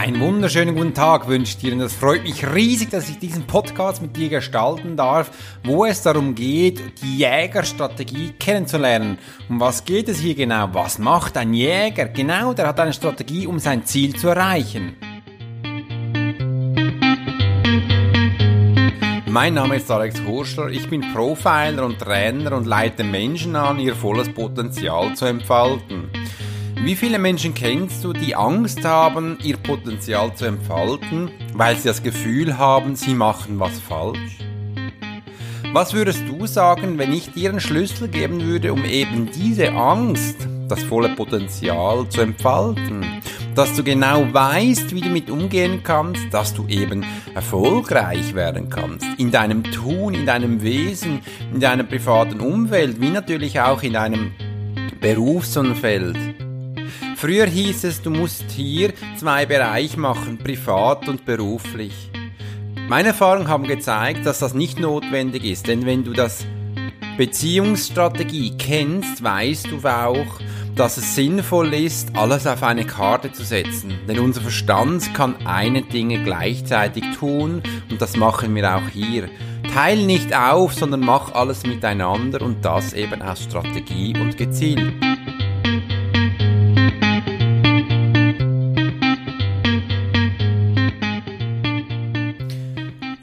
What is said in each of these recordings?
Einen wunderschönen guten Tag wünsche ich dir und es freut mich riesig, dass ich diesen Podcast mit dir gestalten darf, wo es darum geht, die Jägerstrategie kennenzulernen. Um was geht es hier genau? Was macht ein Jäger? Genau, der hat eine Strategie, um sein Ziel zu erreichen. Mein Name ist Alex Horschler, ich bin Profiler und Trainer und leite Menschen an, ihr volles Potenzial zu entfalten. Wie viele Menschen kennst du, die Angst haben, ihr Potenzial zu entfalten, weil sie das Gefühl haben, sie machen was falsch? Was würdest du sagen, wenn ich dir einen Schlüssel geben würde, um eben diese Angst, das volle Potenzial zu entfalten? Dass du genau weißt, wie du mit umgehen kannst, dass du eben erfolgreich werden kannst. In deinem Tun, in deinem Wesen, in deiner privaten Umwelt, wie natürlich auch in deinem Berufsumfeld. Früher hieß es, du musst hier zwei Bereiche machen, privat und beruflich. Meine Erfahrungen haben gezeigt, dass das nicht notwendig ist, denn wenn du das Beziehungsstrategie kennst, weißt du auch, dass es sinnvoll ist, alles auf eine Karte zu setzen. Denn unser Verstand kann eine Dinge gleichzeitig tun und das machen wir auch hier. Teil nicht auf, sondern mach alles miteinander und das eben aus Strategie und gezielt.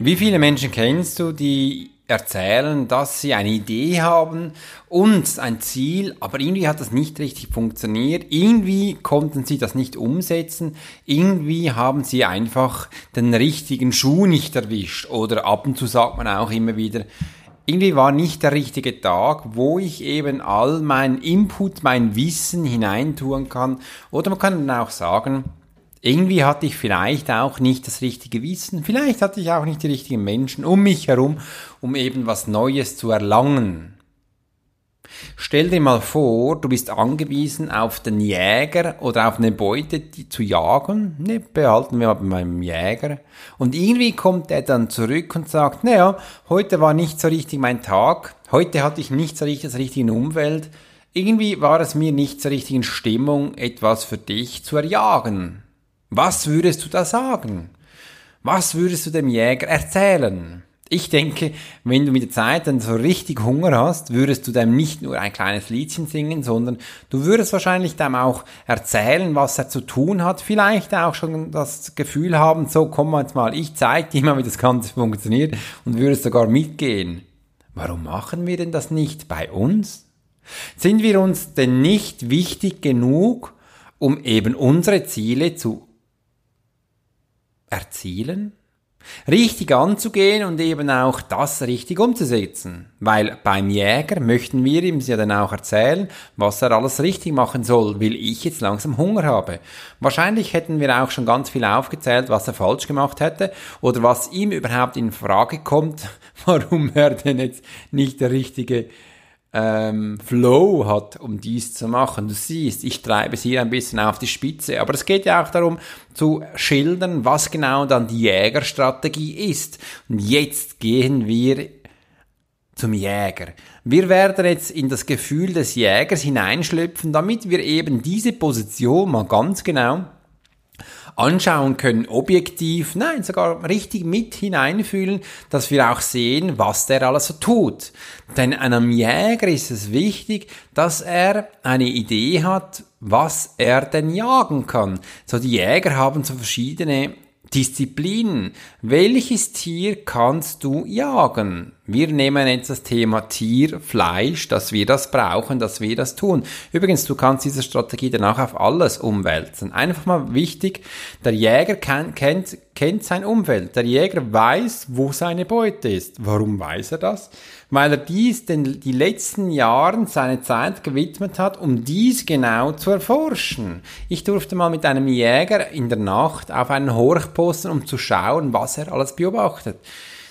Wie viele Menschen kennst du, die erzählen, dass sie eine Idee haben und ein Ziel, aber irgendwie hat das nicht richtig funktioniert, irgendwie konnten sie das nicht umsetzen, irgendwie haben sie einfach den richtigen Schuh nicht erwischt. Oder ab und zu sagt man auch immer wieder, irgendwie war nicht der richtige Tag, wo ich eben all mein Input, mein Wissen hineintun kann. Oder man kann dann auch sagen, irgendwie hatte ich vielleicht auch nicht das richtige Wissen, vielleicht hatte ich auch nicht die richtigen Menschen um mich herum, um eben was Neues zu erlangen. Stell dir mal vor, du bist angewiesen auf den Jäger oder auf eine Beute die, zu jagen. Ne, behalten wir mal bei meinem Jäger. Und irgendwie kommt er dann zurück und sagt, naja, heute war nicht so richtig mein Tag. Heute hatte ich nicht so richtig das richtige Umwelt. Irgendwie war es mir nicht so richtig in Stimmung, etwas für dich zu erjagen. Was würdest du da sagen? Was würdest du dem Jäger erzählen? Ich denke, wenn du mit der Zeit dann so richtig Hunger hast, würdest du dem nicht nur ein kleines Liedchen singen, sondern du würdest wahrscheinlich dem auch erzählen, was er zu tun hat, vielleicht auch schon das Gefühl haben, so komm jetzt mal, ich zeige dir mal, wie das Ganze funktioniert und würdest sogar mitgehen. Warum machen wir denn das nicht bei uns? Sind wir uns denn nicht wichtig genug, um eben unsere Ziele zu erzielen? Richtig anzugehen und eben auch das richtig umzusetzen. Weil beim Jäger möchten wir ihm ja dann auch erzählen, was er alles richtig machen soll, weil ich jetzt langsam Hunger habe. Wahrscheinlich hätten wir auch schon ganz viel aufgezählt, was er falsch gemacht hätte oder was ihm überhaupt in Frage kommt, warum er denn jetzt nicht der richtige ähm, Flow hat, um dies zu machen. Du siehst, ich treibe es hier ein bisschen auf die Spitze, aber es geht ja auch darum zu schildern, was genau dann die Jägerstrategie ist. Und jetzt gehen wir zum Jäger. Wir werden jetzt in das Gefühl des Jägers hineinschlüpfen, damit wir eben diese Position mal ganz genau anschauen können, objektiv, nein, sogar richtig mit hineinfühlen, dass wir auch sehen, was der alles so tut. Denn einem Jäger ist es wichtig, dass er eine Idee hat, was er denn jagen kann. So die Jäger haben so verschiedene Disziplinen. Welches Tier kannst du jagen? Wir nehmen jetzt das Thema Tier, Fleisch, dass wir das brauchen, dass wir das tun. Übrigens, du kannst diese Strategie danach auf alles umwälzen. Einfach mal wichtig, der Jäger kann, kennt, kennt sein Umfeld. Der Jäger weiß, wo seine Beute ist. Warum weiß er das? Weil er dies den, die letzten Jahren seine Zeit gewidmet hat, um dies genau zu erforschen. Ich durfte mal mit einem Jäger in der Nacht auf einen Horch posten, um zu schauen, was er alles beobachtet.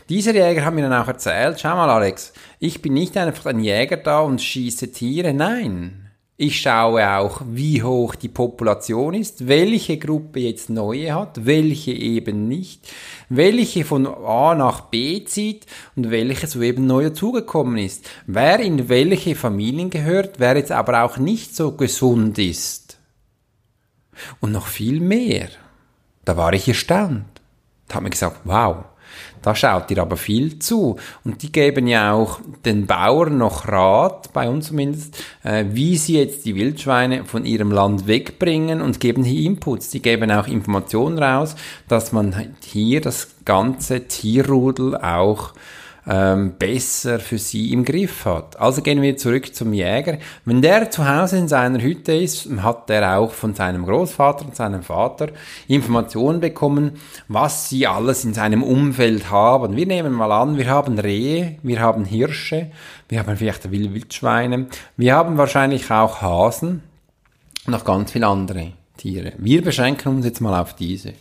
Dieser Jäger hat mir dann auch erzählt, schau mal Alex, ich bin nicht einfach ein Jäger da und schieße Tiere, nein. Ich schaue auch, wie hoch die Population ist, welche Gruppe jetzt neue hat, welche eben nicht, welche von A nach B zieht und welche so eben neu dazugekommen ist. Wer in welche Familien gehört, wer jetzt aber auch nicht so gesund ist. Und noch viel mehr. Da war ich erstaunt. Da hat mir gesagt, wow, da schaut ihr aber viel zu. Und die geben ja auch den Bauern noch Rat, bei uns zumindest, äh, wie sie jetzt die Wildschweine von ihrem Land wegbringen und geben hier Inputs. Die geben auch Informationen raus, dass man hier das ganze Tierrudel auch ähm, besser für sie im Griff hat. Also gehen wir zurück zum Jäger. Wenn der zu Hause in seiner Hütte ist, hat er auch von seinem Großvater und seinem Vater Informationen bekommen, was sie alles in seinem Umfeld haben. Wir nehmen mal an, wir haben Rehe, wir haben Hirsche, wir haben vielleicht Wildschweine, wir haben wahrscheinlich auch Hasen und noch ganz viele andere Tiere. Wir beschränken uns jetzt mal auf diese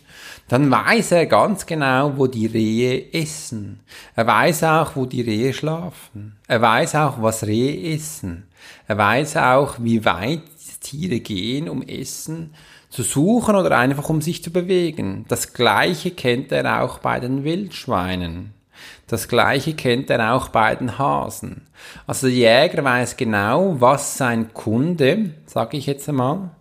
dann weiß er ganz genau, wo die Rehe essen. Er weiß auch, wo die Rehe schlafen. Er weiß auch, was Rehe essen. Er weiß auch, wie weit Tiere gehen, um Essen zu suchen oder einfach um sich zu bewegen. Das Gleiche kennt er auch bei den Wildschweinen. Das Gleiche kennt er auch bei den Hasen. Also der Jäger weiß genau, was sein Kunde, sage ich jetzt einmal,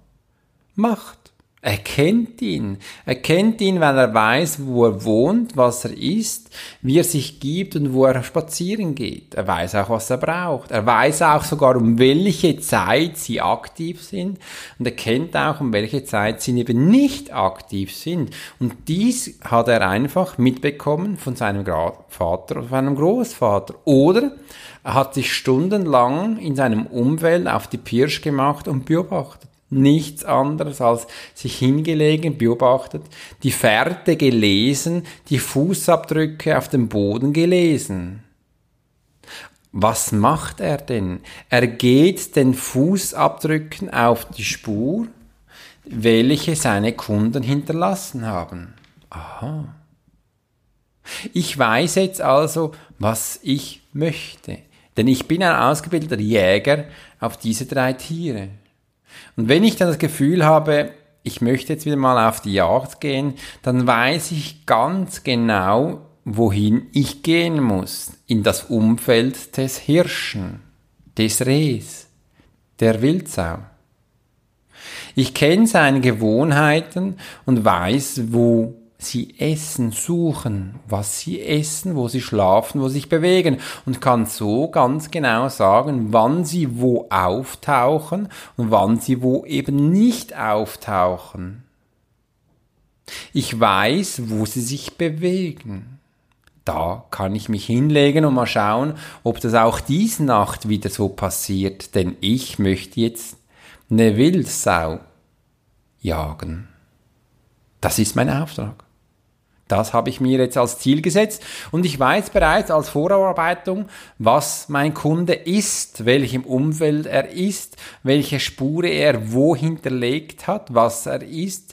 macht. Er kennt ihn. Er kennt ihn, weil er weiß, wo er wohnt, was er isst, wie er sich gibt und wo er spazieren geht. Er weiß auch, was er braucht. Er weiß auch sogar, um welche Zeit sie aktiv sind. Und er kennt auch, um welche Zeit sie eben nicht aktiv sind. Und dies hat er einfach mitbekommen von seinem Vater oder seinem Großvater. Oder er hat sich stundenlang in seinem Umfeld auf die Pirsch gemacht und beobachtet nichts anderes als sich hingelegen, beobachtet, die Fährte gelesen, die Fußabdrücke auf dem Boden gelesen. Was macht er denn? Er geht den Fußabdrücken auf die Spur, welche seine Kunden hinterlassen haben. Aha. Ich weiß jetzt also, was ich möchte, denn ich bin ein ausgebildeter Jäger auf diese drei Tiere. Und wenn ich dann das Gefühl habe, ich möchte jetzt wieder mal auf die Jagd gehen, dann weiß ich ganz genau, wohin ich gehen muss. In das Umfeld des Hirschen, des Rehs, der Wildsau. Ich kenne seine Gewohnheiten und weiß, wo sie essen, suchen, was sie essen, wo sie schlafen, wo sie sich bewegen und kann so ganz genau sagen, wann sie wo auftauchen und wann sie wo eben nicht auftauchen. Ich weiß, wo sie sich bewegen. Da kann ich mich hinlegen und mal schauen, ob das auch diese Nacht wieder so passiert, denn ich möchte jetzt eine Wildsau jagen. Das ist mein Auftrag. Das habe ich mir jetzt als Ziel gesetzt und ich weiß bereits als Vorarbeitung, was mein Kunde ist, welchem Umfeld er ist, welche Spure er wo hinterlegt hat, was er ist,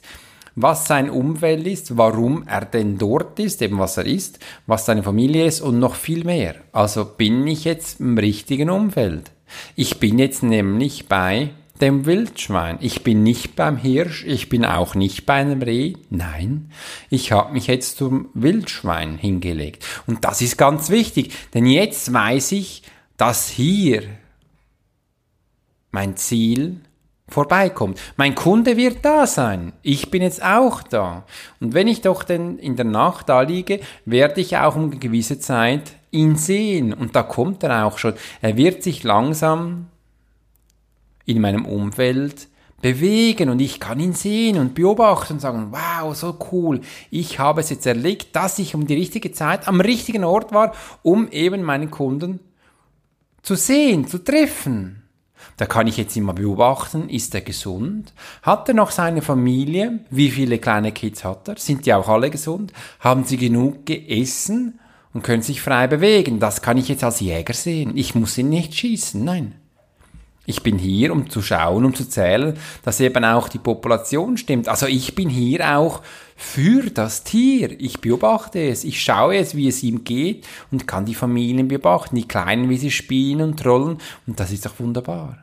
was sein Umfeld ist, warum er denn dort ist, eben was er ist, was seine Familie ist und noch viel mehr. Also bin ich jetzt im richtigen Umfeld. Ich bin jetzt nämlich bei dem Wildschwein. Ich bin nicht beim Hirsch, ich bin auch nicht bei einem Reh. Nein, ich habe mich jetzt zum Wildschwein hingelegt. Und das ist ganz wichtig, denn jetzt weiß ich, dass hier mein Ziel vorbeikommt. Mein Kunde wird da sein. Ich bin jetzt auch da. Und wenn ich doch denn in der Nacht da liege, werde ich auch um eine gewisse Zeit ihn sehen. Und da kommt er auch schon. Er wird sich langsam in meinem Umfeld bewegen und ich kann ihn sehen und beobachten und sagen, wow, so cool, ich habe es jetzt erlegt, dass ich um die richtige Zeit am richtigen Ort war, um eben meinen Kunden zu sehen, zu treffen. Da kann ich jetzt immer beobachten, ist er gesund? Hat er noch seine Familie? Wie viele kleine Kids hat er? Sind die auch alle gesund? Haben sie genug gegessen und können sich frei bewegen? Das kann ich jetzt als Jäger sehen. Ich muss ihn nicht schießen, nein. Ich bin hier, um zu schauen, um zu zählen, dass eben auch die Population stimmt. Also ich bin hier auch für das Tier. Ich beobachte es. Ich schaue es, wie es ihm geht und kann die Familien beobachten, die Kleinen, wie sie spielen und trollen. Und das ist doch wunderbar.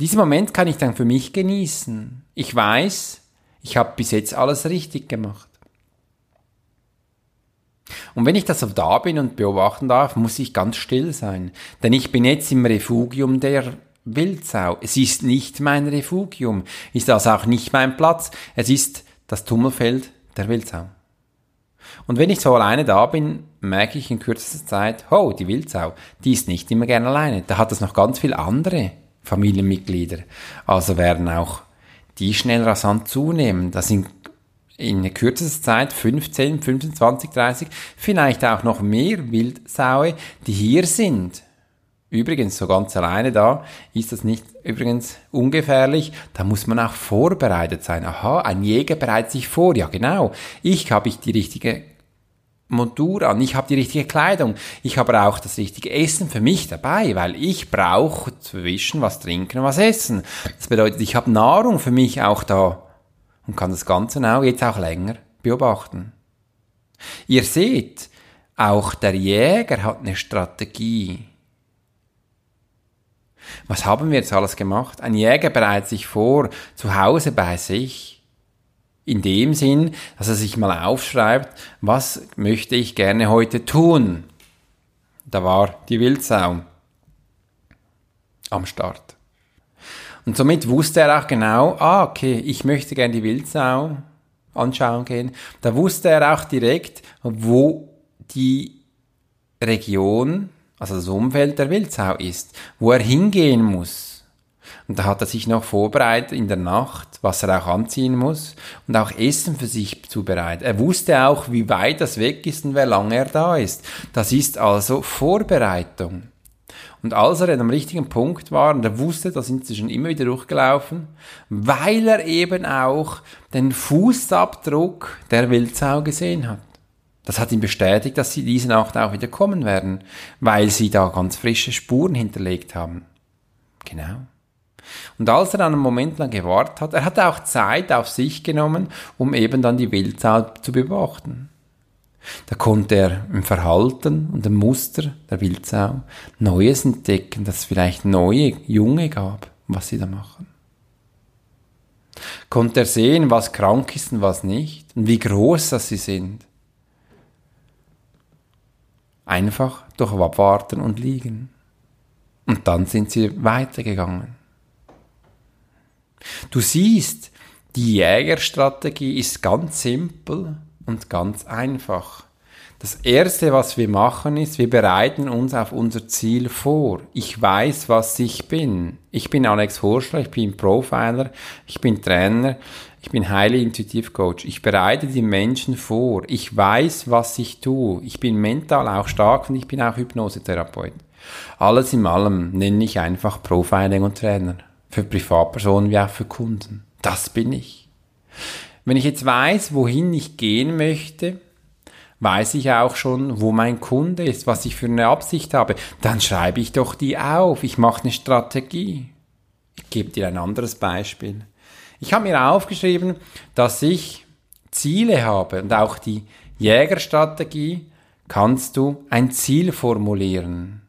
Diesen Moment kann ich dann für mich genießen. Ich weiß, ich habe bis jetzt alles richtig gemacht. Und wenn ich das da bin und beobachten darf, muss ich ganz still sein. Denn ich bin jetzt im Refugium der Wildsau. Es ist nicht mein Refugium. Ist das auch nicht mein Platz. Es ist das Tummelfeld der Wildsau. Und wenn ich so alleine da bin, merke ich in kürzester Zeit, oh, die Wildsau, die ist nicht immer gerne alleine. Da hat es noch ganz viele andere Familienmitglieder. Also werden auch die schnell rasant zunehmen. Das sind in kürzester Zeit 15, 25, 30, vielleicht auch noch mehr Wildsaue, die hier sind. Übrigens, so ganz alleine da ist das nicht übrigens ungefährlich. Da muss man auch vorbereitet sein. Aha, ein Jäger bereitet sich vor. Ja, genau. Ich habe ich die richtige Montur an, ich habe die richtige Kleidung, ich habe auch das richtige Essen für mich dabei, weil ich brauche zwischen was trinken und was essen. Das bedeutet, ich habe Nahrung für mich auch da und kann das Ganze auch jetzt auch länger beobachten. Ihr seht, auch der Jäger hat eine Strategie. Was haben wir jetzt alles gemacht? Ein Jäger bereitet sich vor, zu Hause bei sich, in dem Sinn, dass er sich mal aufschreibt, was möchte ich gerne heute tun. Da war die Wildsau am Start. Und somit wusste er auch genau, ah, okay, ich möchte gerne die Wildsau anschauen gehen. Da wusste er auch direkt, wo die Region, also das Umfeld der Wildsau ist, wo er hingehen muss. Und da hat er sich noch vorbereitet in der Nacht, was er auch anziehen muss und auch Essen für sich zubereitet. Er wusste auch, wie weit das weg ist und wie lange er da ist. Das ist also Vorbereitung. Und als er am richtigen Punkt war, und er wusste, da sind sie schon immer wieder durchgelaufen, weil er eben auch den Fußabdruck der Wildsau gesehen hat. Das hat ihm bestätigt, dass sie diese Nacht auch wieder kommen werden, weil sie da ganz frische Spuren hinterlegt haben. Genau. Und als er dann einen Moment lang gewartet hat, er hatte auch Zeit auf sich genommen, um eben dann die Wildsau zu beobachten. Da konnte er im Verhalten und im Muster der Wildsau Neues entdecken, dass es vielleicht neue Junge gab, was sie da machen. Konnte er sehen, was krank ist und was nicht und wie groß das sie sind. Einfach durch Abwarten und Liegen. Und dann sind sie weitergegangen. Du siehst, die Jägerstrategie ist ganz simpel und ganz einfach. Das erste, was wir machen, ist, wir bereiten uns auf unser Ziel vor. Ich weiß, was ich bin. Ich bin Alex Horschler, ich bin Profiler, ich bin Trainer, ich bin Highly Intuitive Coach. Ich bereite die Menschen vor. Ich weiß, was ich tue. Ich bin mental auch stark und ich bin auch Hypnosetherapeut. Alles in allem nenne ich einfach Profiling und Trainer für Privatpersonen wie auch für Kunden. Das bin ich. Wenn ich jetzt weiß, wohin ich gehen möchte, weiß ich auch schon, wo mein Kunde ist, was ich für eine Absicht habe. Dann schreibe ich doch die auf. Ich mache eine Strategie. Ich gebe dir ein anderes Beispiel. Ich habe mir aufgeschrieben, dass ich Ziele habe und auch die Jägerstrategie kannst du ein Ziel formulieren.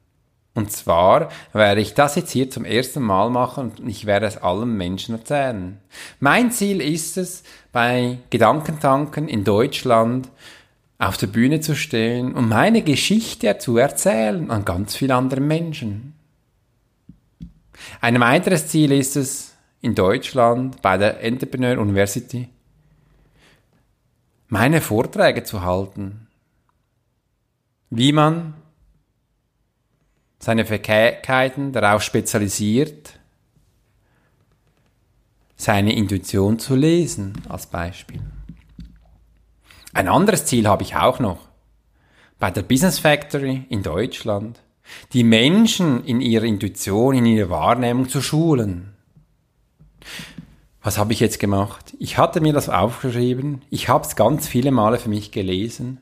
Und zwar werde ich das jetzt hier zum ersten Mal machen und ich werde es allen Menschen erzählen. Mein Ziel ist es, bei Gedankentanken in Deutschland auf der Bühne zu stehen und meine Geschichte zu erzählen an ganz vielen anderen Menschen. Ein weiteres Ziel ist es, in Deutschland bei der Entrepreneur University meine Vorträge zu halten. Wie man seine Fähigkeiten darauf spezialisiert, seine Intuition zu lesen, als Beispiel. Ein anderes Ziel habe ich auch noch. Bei der Business Factory in Deutschland, die Menschen in ihrer Intuition, in ihrer Wahrnehmung zu schulen. Was habe ich jetzt gemacht? Ich hatte mir das aufgeschrieben, ich habe es ganz viele Male für mich gelesen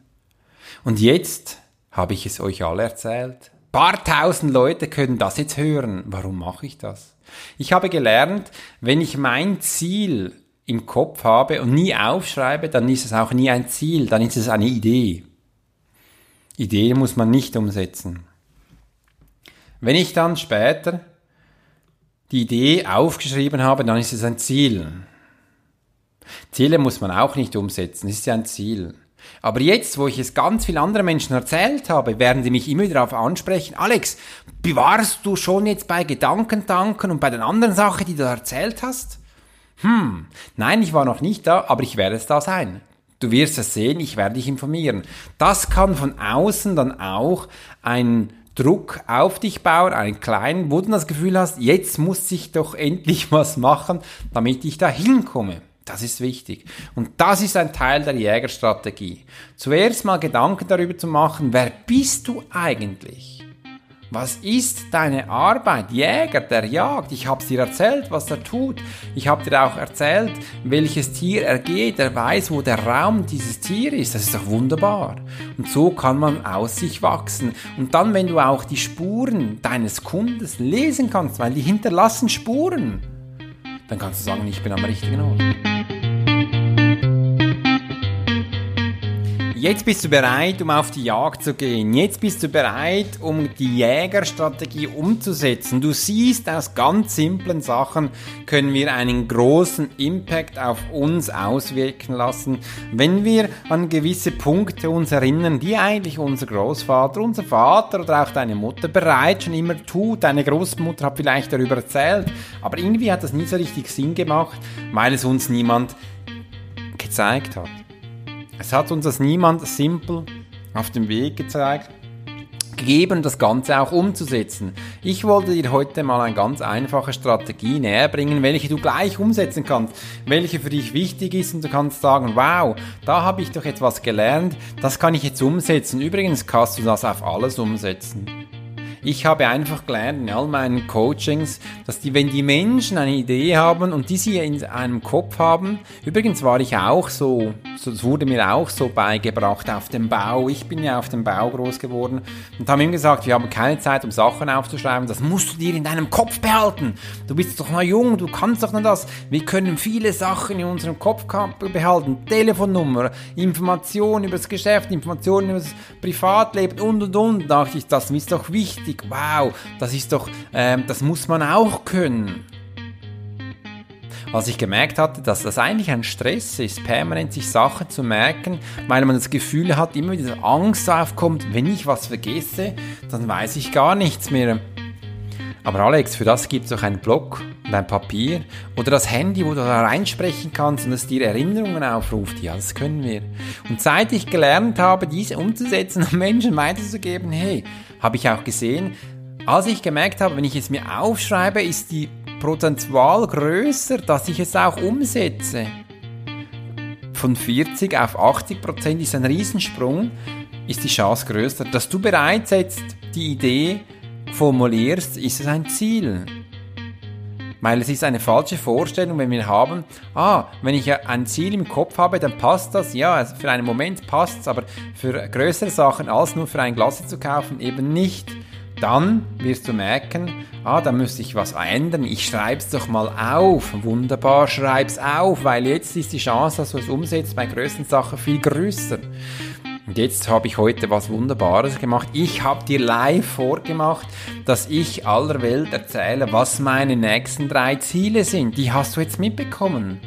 und jetzt habe ich es euch alle erzählt paar tausend Leute können das jetzt hören. Warum mache ich das? Ich habe gelernt, wenn ich mein Ziel im Kopf habe und nie aufschreibe, dann ist es auch nie ein Ziel, dann ist es eine Idee. Idee muss man nicht umsetzen. Wenn ich dann später die Idee aufgeschrieben habe, dann ist es ein Ziel. Ziele muss man auch nicht umsetzen, es ist ja ein Ziel. Aber jetzt, wo ich es ganz vielen anderen Menschen erzählt habe, werden die mich immer wieder darauf ansprechen, Alex, bewahrst du schon jetzt bei Gedankentanken und bei den anderen Sachen, die du erzählt hast? Hm, nein, ich war noch nicht da, aber ich werde es da sein. Du wirst es sehen, ich werde dich informieren. Das kann von außen dann auch ein Druck auf dich bauen, einen kleinen, wo du das Gefühl hast, jetzt muss ich doch endlich was machen, damit ich da hinkomme. Das ist wichtig. Und das ist ein Teil der Jägerstrategie. Zuerst mal Gedanken darüber zu machen, wer bist du eigentlich? Was ist deine Arbeit? Jäger, der jagt. Ich habe dir erzählt, was er tut. Ich habe dir auch erzählt, welches Tier er geht. Er weiß, wo der Raum dieses Tier ist. Das ist doch wunderbar. Und so kann man aus sich wachsen. Und dann, wenn du auch die Spuren deines Kundes lesen kannst, weil die hinterlassen Spuren, dann kannst du sagen, ich bin am richtigen Ort. Jetzt bist du bereit, um auf die Jagd zu gehen. Jetzt bist du bereit, um die Jägerstrategie umzusetzen. Du siehst, aus ganz simplen Sachen können wir einen großen Impact auf uns auswirken lassen, wenn wir an gewisse Punkte uns erinnern, die eigentlich unser Großvater, unser Vater oder auch deine Mutter bereits schon immer tut. Deine Großmutter hat vielleicht darüber erzählt, aber irgendwie hat das nie so richtig Sinn gemacht, weil es uns niemand gezeigt hat. Es hat uns das niemand simpel auf dem Weg gezeigt, gegeben, das Ganze auch umzusetzen. Ich wollte dir heute mal eine ganz einfache Strategie näher bringen, welche du gleich umsetzen kannst, welche für dich wichtig ist und du kannst sagen, wow, da habe ich doch etwas gelernt, das kann ich jetzt umsetzen. Übrigens kannst du das auf alles umsetzen. Ich habe einfach gelernt in all meinen Coachings, dass die, wenn die Menschen eine Idee haben und die sie in einem Kopf haben, übrigens war ich auch so, das wurde mir auch so beigebracht auf dem Bau. Ich bin ja auf dem Bau groß geworden und haben ihm gesagt, wir haben keine Zeit, um Sachen aufzuschreiben. Das musst du dir in deinem Kopf behalten. Du bist doch noch jung, du kannst doch noch das. Wir können viele Sachen in unserem Kopf behalten. Telefonnummer, Informationen über das Geschäft, Informationen über das Privatleben und und und. Da dachte ich, das ist doch wichtig richtig, wow, das ist doch, ähm, das muss man auch können. Was ich gemerkt hatte, dass das eigentlich ein Stress ist, permanent sich Sachen zu merken, weil man das Gefühl hat, immer wieder Angst aufkommt, wenn ich was vergesse, dann weiß ich gar nichts mehr. Aber Alex, für das gibt es auch einen Blog und ein Papier oder das Handy, wo du da reinsprechen kannst und es dir Erinnerungen aufruft. Ja, das können wir. Und seit ich gelernt habe, diese umzusetzen und Menschen weiterzugeben, hey, habe ich auch gesehen, als ich gemerkt habe, wenn ich es mir aufschreibe, ist die Prozentual größer, dass ich es auch umsetze. Von 40 auf 80 Prozent ist ein Riesensprung, ist die Chance größer. Dass du bereits jetzt die Idee formulierst, ist es ein Ziel. Weil es ist eine falsche Vorstellung, wenn wir haben, ah, wenn ich ein Ziel im Kopf habe, dann passt das. Ja, also für einen Moment passt es, aber für größere Sachen als nur für ein Glas zu kaufen eben nicht. Dann wirst du merken, ah, da müsste ich was ändern. Ich schreib's doch mal auf. Wunderbar, schreib's auf, weil jetzt ist die Chance, dass du es umsetzt bei größeren Sachen viel größer. Und jetzt habe ich heute was Wunderbares gemacht. Ich habe dir live vorgemacht, dass ich aller Welt erzähle, was meine nächsten drei Ziele sind. Die hast du jetzt mitbekommen.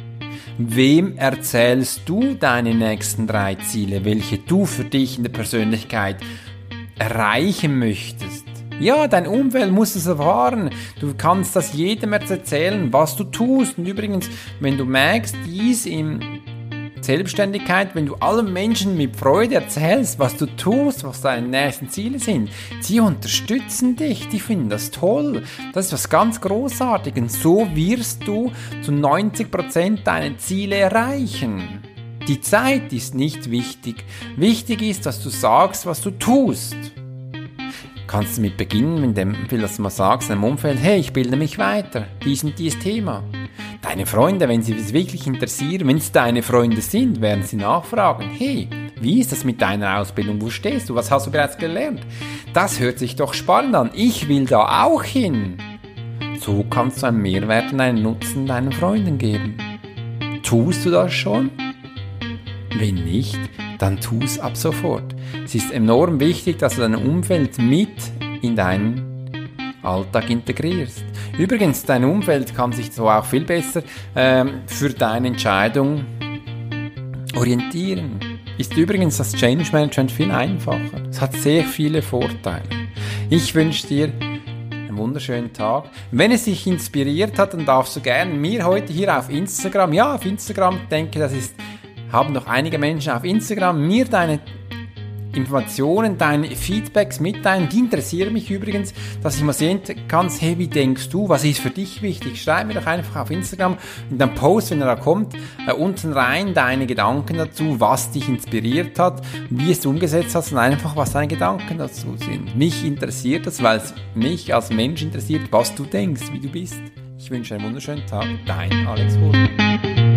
Wem erzählst du deine nächsten drei Ziele, welche du für dich in der Persönlichkeit erreichen möchtest? Ja, dein Umfeld muss es erfahren. Du kannst das jedem erzählen, was du tust. Und übrigens, wenn du merkst, dies im Selbstständigkeit, wenn du allen Menschen mit Freude erzählst, was du tust, was deine nächsten Ziele sind, sie unterstützen dich, die finden das toll. Das ist was ganz Großartiges. So wirst du zu 90% deine Ziele erreichen. Die Zeit ist nicht wichtig. Wichtig ist, dass du sagst, was du tust kannst du mit beginnen, indem du mal sagst, in deinem Umfeld, hey, ich bilde mich weiter, dies und dieses Thema. Deine Freunde, wenn sie es wirklich interessieren, wenn es deine Freunde sind, werden sie nachfragen, hey, wie ist das mit deiner Ausbildung? Wo stehst du? Was hast du bereits gelernt? Das hört sich doch spannend an. Ich will da auch hin. So kannst du einen Mehrwert und einen Nutzen deinen Freunden geben. Tust du das schon? Wenn nicht, dann tu es ab sofort. Es ist enorm wichtig, dass du dein Umfeld mit in deinen Alltag integrierst. Übrigens, dein Umfeld kann sich so auch viel besser ähm, für deine Entscheidung orientieren. Ist übrigens das Change Management viel einfacher. Es hat sehr viele Vorteile. Ich wünsche dir einen wunderschönen Tag. Wenn es dich inspiriert hat, dann darfst du gerne mir heute hier auf Instagram, ja, auf Instagram, denke, das ist, haben noch einige Menschen auf Instagram, mir deine Informationen, deine Feedbacks mitteilen. Die interessieren mich übrigens, dass ich mal sehen kann, hey, wie denkst du, was ist für dich wichtig? Schreib mir doch einfach auf Instagram in deinem Post, wenn er da kommt, äh, unten rein deine Gedanken dazu, was dich inspiriert hat, wie es umgesetzt hast und einfach, was deine Gedanken dazu sind. Mich interessiert das, weil es mich als Mensch interessiert, was du denkst, wie du bist. Ich wünsche einen wunderschönen Tag. Dein Alex Wohl.